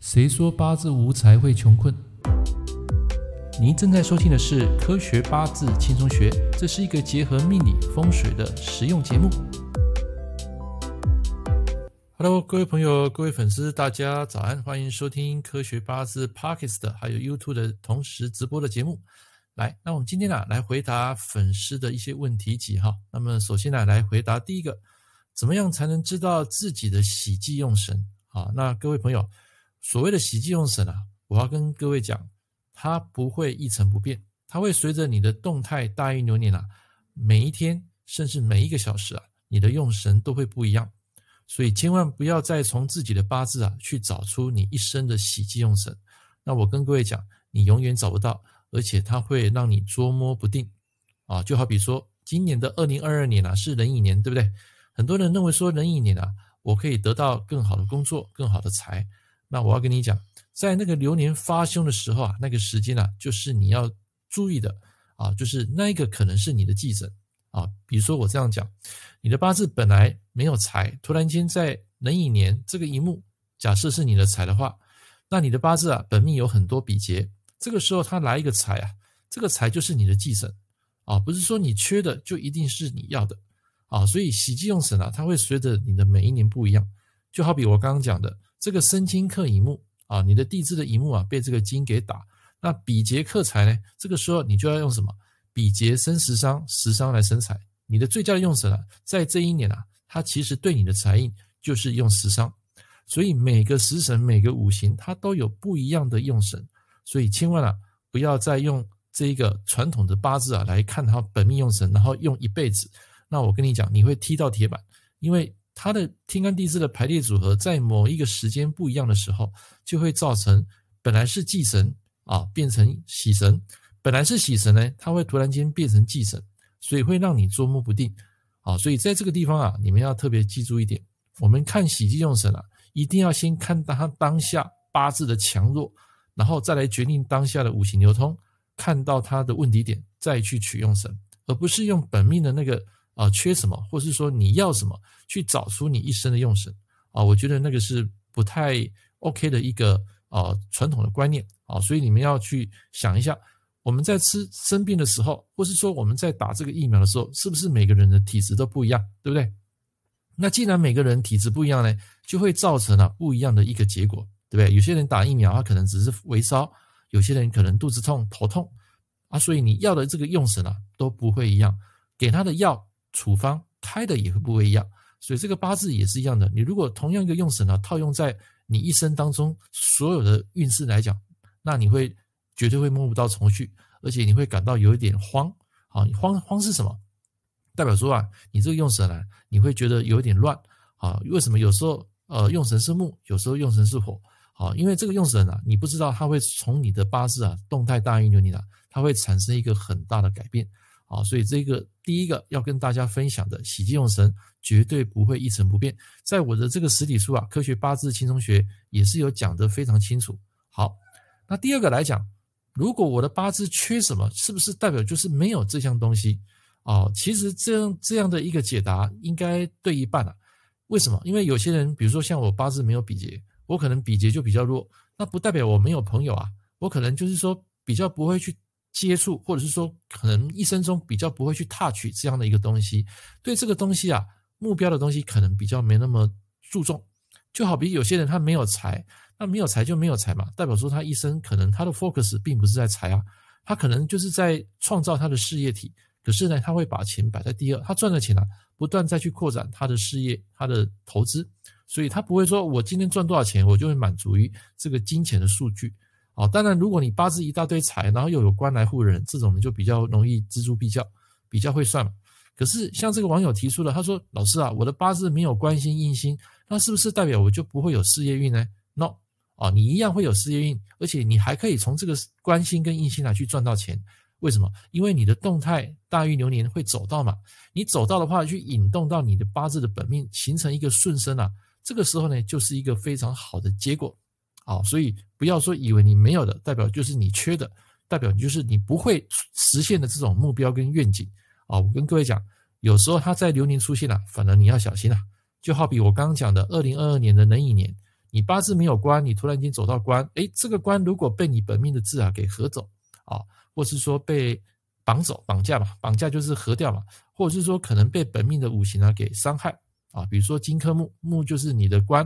谁说八字无财会穷困？您正在收听的是《科学八字轻松学》，这是一个结合命理风水的实用节目。Hello，各位朋友、各位粉丝，大家早安，欢迎收听《科学八字 Podcast》还有 YouTube 的同时直播的节目。来，那我们今天呢、来回答粉丝的一些问题集哈。那么首先呢，来回答第一个，怎么样才能知道自己的喜忌用神？啊，那各位朋友。所谓的喜忌用神啊，我要跟各位讲，它不会一成不变，它会随着你的动态大运流年啊，每一天甚至每一个小时啊，你的用神都会不一样，所以千万不要再从自己的八字啊去找出你一生的喜忌用神。那我跟各位讲，你永远找不到，而且它会让你捉摸不定啊。就好比说，今年的二零二二年啊是壬寅年，对不对？很多人认为说壬寅年啊，我可以得到更好的工作、更好的财。那我要跟你讲，在那个流年发凶的时候啊，那个时间啊，就是你要注意的啊，就是那一个可能是你的忌神啊。比如说我这样讲，你的八字本来没有财，突然间在壬寅年这个一幕，假设是你的财的话，那你的八字啊，本命有很多比劫，这个时候他来一个财啊，这个财就是你的忌神啊，不是说你缺的就一定是你要的啊。所以喜忌用神啊，它会随着你的每一年不一样，就好比我刚刚讲的。这个生金克乙木啊，你的地支的乙木啊被这个金给打，那比劫克财呢？这个时候你就要用什么？比劫生食伤，食伤来生财。你的最佳的用神啊，在这一年啊，它其实对你的财运就是用食伤。所以每个食神、每个五行它都有不一样的用神，所以千万啊不要再用这一个传统的八字啊来看它本命用神，然后用一辈子。那我跟你讲，你会踢到铁板，因为。它的天干地支的排列组合，在某一个时间不一样的时候，就会造成本来是忌神啊变成喜神，本来是喜神呢，它会突然间变成忌神，所以会让你捉摸不定啊。所以在这个地方啊，你们要特别记住一点：我们看喜忌用神啊，一定要先看到它当下八字的强弱，然后再来决定当下的五行流通，看到它的问题点，再去取用神，而不是用本命的那个。啊，缺什么，或是说你要什么，去找出你一生的用神啊，我觉得那个是不太 OK 的一个啊传统的观念啊，所以你们要去想一下，我们在吃生病的时候，或是说我们在打这个疫苗的时候，是不是每个人的体质都不一样，对不对？那既然每个人体质不一样呢，就会造成了不一样的一个结果，对不对？有些人打疫苗，他可能只是微烧，有些人可能肚子痛、头痛啊，所以你要的这个用神啊都不会一样，给他的药。处方开的也会不一样，所以这个八字也是一样的。你如果同样一个用神呢，套用在你一生当中所有的运势来讲，那你会绝对会摸不到头绪，而且你会感到有一点慌。啊，慌慌是什么？代表说啊，你这个用神呢，你会觉得有一点乱。啊，为什么有时候呃用神是木，有时候用神是火？啊，因为这个用神啊，你不知道它会从你的八字啊动态大运流年啊，它会产生一个很大的改变。啊，所以这个第一个要跟大家分享的喜忌用神绝对不会一成不变，在我的这个实体书啊，《科学八字轻松学》也是有讲得非常清楚。好，那第二个来讲，如果我的八字缺什么，是不是代表就是没有这项东西？啊，其实这样这样的一个解答应该对一半啊。为什么？因为有些人，比如说像我八字没有比劫，我可能比劫就比较弱，那不代表我没有朋友啊，我可能就是说比较不会去。接触，或者是说，可能一生中比较不会去 touch 这样的一个东西，对这个东西啊，目标的东西可能比较没那么注重。就好比有些人他没有财，那没有财就没有财嘛，代表说他一生可能他的 focus 并不是在财啊，他可能就是在创造他的事业体。可是呢，他会把钱摆在第二，他赚了钱啊，不断再去扩展他的事业，他的投资，所以他不会说我今天赚多少钱，我就会满足于这个金钱的数据。哦，当然，如果你八字一大堆财，然后又有官来护人，这种呢就比较容易錙铢必较，比较会算嘛。可是像这个网友提出了，他说：“老师啊，我的八字没有官星印星，那是不是代表我就不会有事业运呢？”No，啊，你一样会有事业运，而且你还可以从这个官星跟印星来去赚到钱。为什么？因为你的动态大运流年会走到嘛，你走到的话，去引动到你的八字的本命，形成一个顺生啊，这个时候呢，就是一个非常好的结果。好，所以不要说以为你没有的，代表就是你缺的，代表就是你不会实现的这种目标跟愿景啊！我跟各位讲，有时候它在流年出现了，反而你要小心啊！就好比我刚刚讲的，二零二二年的壬寅年，你八字没有官，你突然间走到官，哎，这个官如果被你本命的字啊给合走啊，或是说被绑走、绑架嘛，绑架就是合掉嘛，或者是说可能被本命的五行啊给伤害啊，比如说金克木，木就是你的官，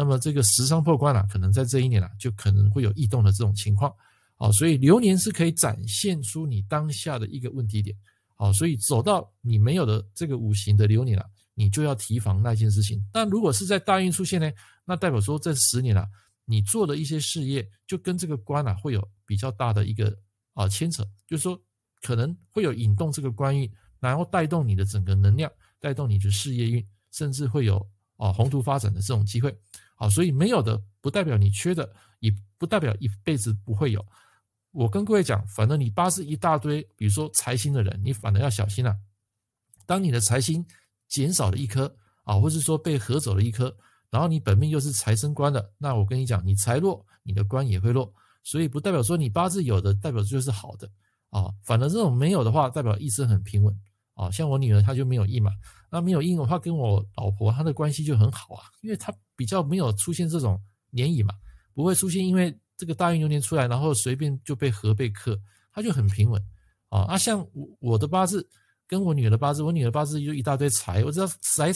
那么这个食伤破官啊，可能在这一年啊就可能会有异动的这种情况啊，所以流年是可以展现出你当下的一个问题点啊，所以走到你没有的这个五行的流年啊。你就要提防那件事情。但如果是在大运出现呢，那代表说这十年啊，你做的一些事业就跟这个官啊会有比较大的一个啊牵扯，就是说可能会有引动这个官运，然后带动你的整个能量，带动你的事业运，甚至会有啊宏图发展的这种机会。好，所以没有的不代表你缺的，也不代表一辈子不会有。我跟各位讲，反正你八字一大堆，比如说财星的人，你反而要小心啊。当你的财星。减少了一颗啊，或是说被合走了一颗，然后你本命又是财生官的，那我跟你讲，你财弱，你的官也会弱，所以不代表说你八字有的代表就是好的啊，反而这种没有的话，代表一生很平稳啊。像我女儿她就没有印嘛，那没有印的话，跟我老婆她的关系就很好啊，因为她比较没有出现这种联谊嘛，不会出现因为这个大运流年出来，然后随便就被合被克，她就很平稳啊。啊，像我我的八字。跟我女儿的八字，我女儿八字就一大堆财，我只要财，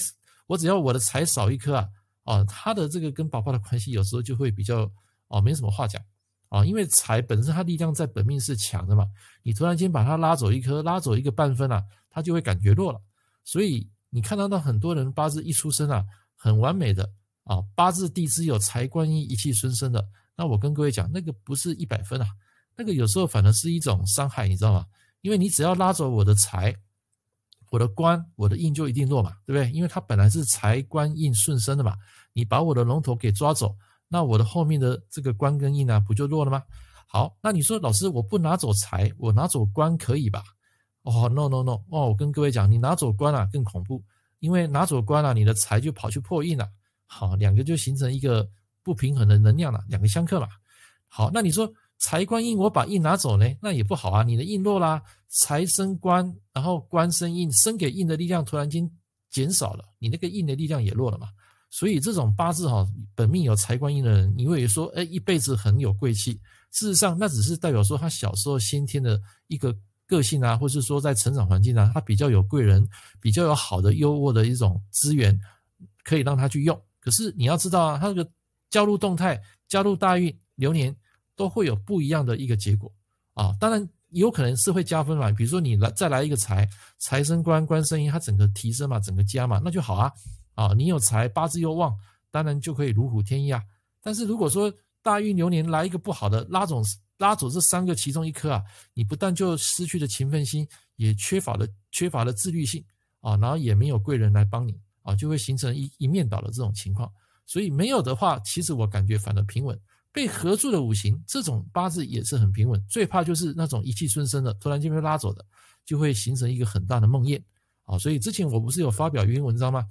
我只要我的财少一颗啊，啊，她的这个跟宝宝的关系有时候就会比较啊，没什么话讲啊，因为财本身它力量在本命是强的嘛，你突然间把它拉走一颗，拉走一个半分啊，它就会感觉弱了。所以你看到那很多人八字一出生啊，很完美的啊，八字地支有财官印一气顺生的，那我跟各位讲，那个不是一百分啊，那个有时候反而是一种伤害，你知道吗？因为你只要拉走我的财。我的官，我的印就一定弱嘛，对不对？因为它本来是财官印顺生的嘛，你把我的龙头给抓走，那我的后面的这个官跟印呢，不就弱了吗？好，那你说老师，我不拿走财，我拿走官可以吧？哦，no no no，哦，我跟各位讲，你拿走官啊更恐怖，因为拿走官啊，你的财就跑去破印了，好，两个就形成一个不平衡的能量了，两个相克嘛。好，那你说。财官印，我把印拿走呢，那也不好啊。你的印弱啦，财生官，然后官生印，生给印的力量突然间减少了，你那个印的力量也弱了嘛。所以这种八字哈，本命有财官印的人，你会说，哎，一辈子很有贵气。事实上，那只是代表说他小时候先天的一个个性啊，或是说在成长环境啊，他比较有贵人，比较有好的优渥的一种资源，可以让他去用。可是你要知道啊，他这个加入动态，加入大运流年。都会有不一样的一个结果啊，当然有可能是会加分嘛，比如说你来再来一个财，财生官，官生印，它整个提升嘛，整个加嘛，那就好啊啊，你有财，八字又旺，当然就可以如虎添翼啊。但是如果说大运流年来一个不好的，拉走拉走这三个其中一颗啊，你不但就失去了勤奋心，也缺乏了缺乏了自律性啊，然后也没有贵人来帮你啊，就会形成一一面倒的这种情况。所以没有的话，其实我感觉反而平稳。被合住的五行，这种八字也是很平稳。最怕就是那种一气顺生的，突然间被拉走的，就会形成一个很大的梦魇啊！所以之前我不是有发表一篇文章吗？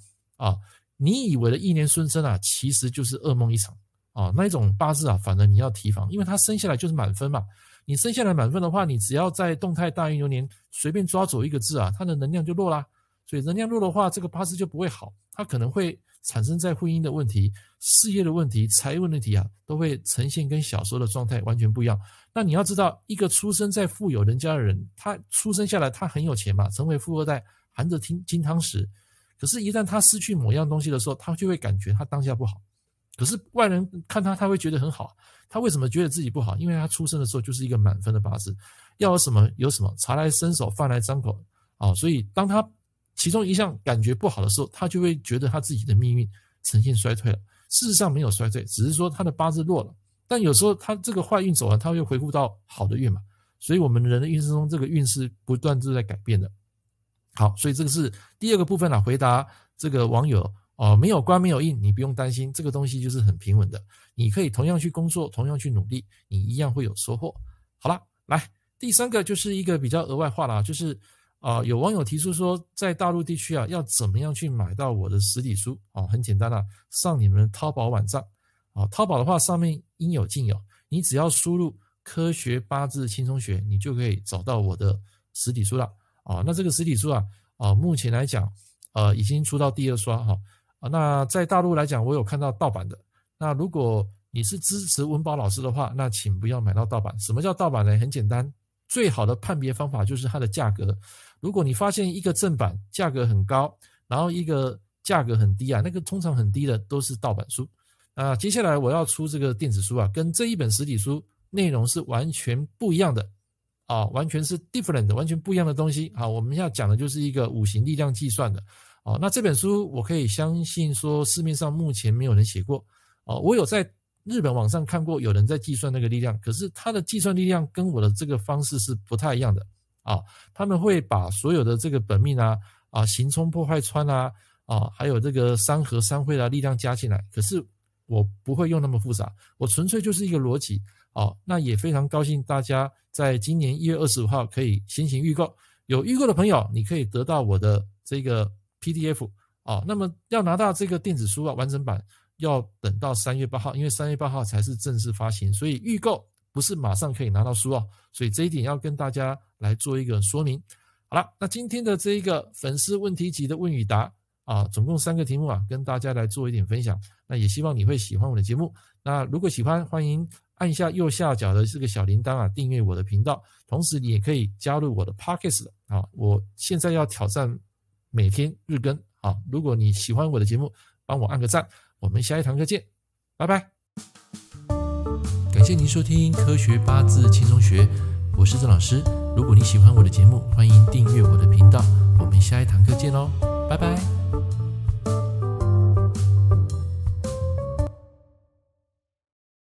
啊，你以为的一年顺生啊，其实就是噩梦一场啊！那一种八字啊，反正你要提防，因为他生下来就是满分嘛。你生下来满分的话，你只要在动态大运流年随便抓走一个字啊，它的能量就弱啦。所以能量弱的话，这个八字就不会好，它可能会。产生在婚姻的问题、事业的问题、财务问题啊，都会呈现跟小时候的状态完全不一样。那你要知道，一个出生在富有人家的人，他出生下来他很有钱嘛，成为富二代，含着金金汤匙。可是，一旦他失去某样东西的时候，他就会感觉他当下不好。可是外人看他，他会觉得很好。他为什么觉得自己不好？因为他出生的时候就是一个满分的八字，要有什么有什么，茶来伸手，饭来张口啊。所以当他其中一项感觉不好的时候，他就会觉得他自己的命运呈现衰退了。事实上没有衰退，只是说他的八字弱了。但有时候他这个坏运走了，他会回复到好的运嘛。所以我们人的运势中，这个运势不断都在改变的。好，所以这个是第二个部分啊，回答这个网友哦，没有官没有印，你不用担心，这个东西就是很平稳的。你可以同样去工作，同样去努力，你一样会有收获。好了，来第三个就是一个比较额外话了，就是。啊，有网友提出说，在大陆地区啊，要怎么样去买到我的实体书？啊，很简单啊，上你们淘宝网站。啊，淘宝的话上面应有尽有，你只要输入“科学八字轻松学”，你就可以找到我的实体书了。啊，那这个实体书啊，啊，目前来讲，呃，已经出到第二刷哈。啊，那在大陆来讲，我有看到盗版的，那如果你是支持文宝老师的话，那请不要买到盗版。什么叫盗版呢？很简单，最好的判别方法就是它的价格。如果你发现一个正版价格很高，然后一个价格很低啊，那个通常很低的都是盗版书。啊，接下来我要出这个电子书啊，跟这一本实体书内容是完全不一样的啊，完全是 different，完全不一样的东西啊。我们要讲的就是一个五行力量计算的啊。那这本书我可以相信说市面上目前没有人写过啊。我有在日本网上看过有人在计算那个力量，可是他的计算力量跟我的这个方式是不太一样的啊。他们会把所有的这个本命啊啊刑冲破坏穿啊啊，还有这个三合三会的力量加进来，可是。我不会用那么复杂，我纯粹就是一个逻辑哦。那也非常高兴大家在今年一月二十五号可以先行预购，有预购的朋友，你可以得到我的这个 PDF 哦。那么要拿到这个电子书啊，完整版要等到三月八号，因为三月八号才是正式发行，所以预购不是马上可以拿到书哦。所以这一点要跟大家来做一个说明。好了，那今天的这一个粉丝问题集的问与答。啊，总共三个题目啊，跟大家来做一点分享。那也希望你会喜欢我的节目。那如果喜欢，欢迎按一下右下角的这个小铃铛啊，订阅我的频道。同时，你也可以加入我的 Podcast 啊。我现在要挑战每天日更啊。如果你喜欢我的节目，帮我按个赞。我们下一堂课见，拜拜。感谢您收听《科学八字轻松学》，我是郑老师。如果你喜欢我的节目，欢迎订阅我的频道。我们下一堂课见喽，拜拜。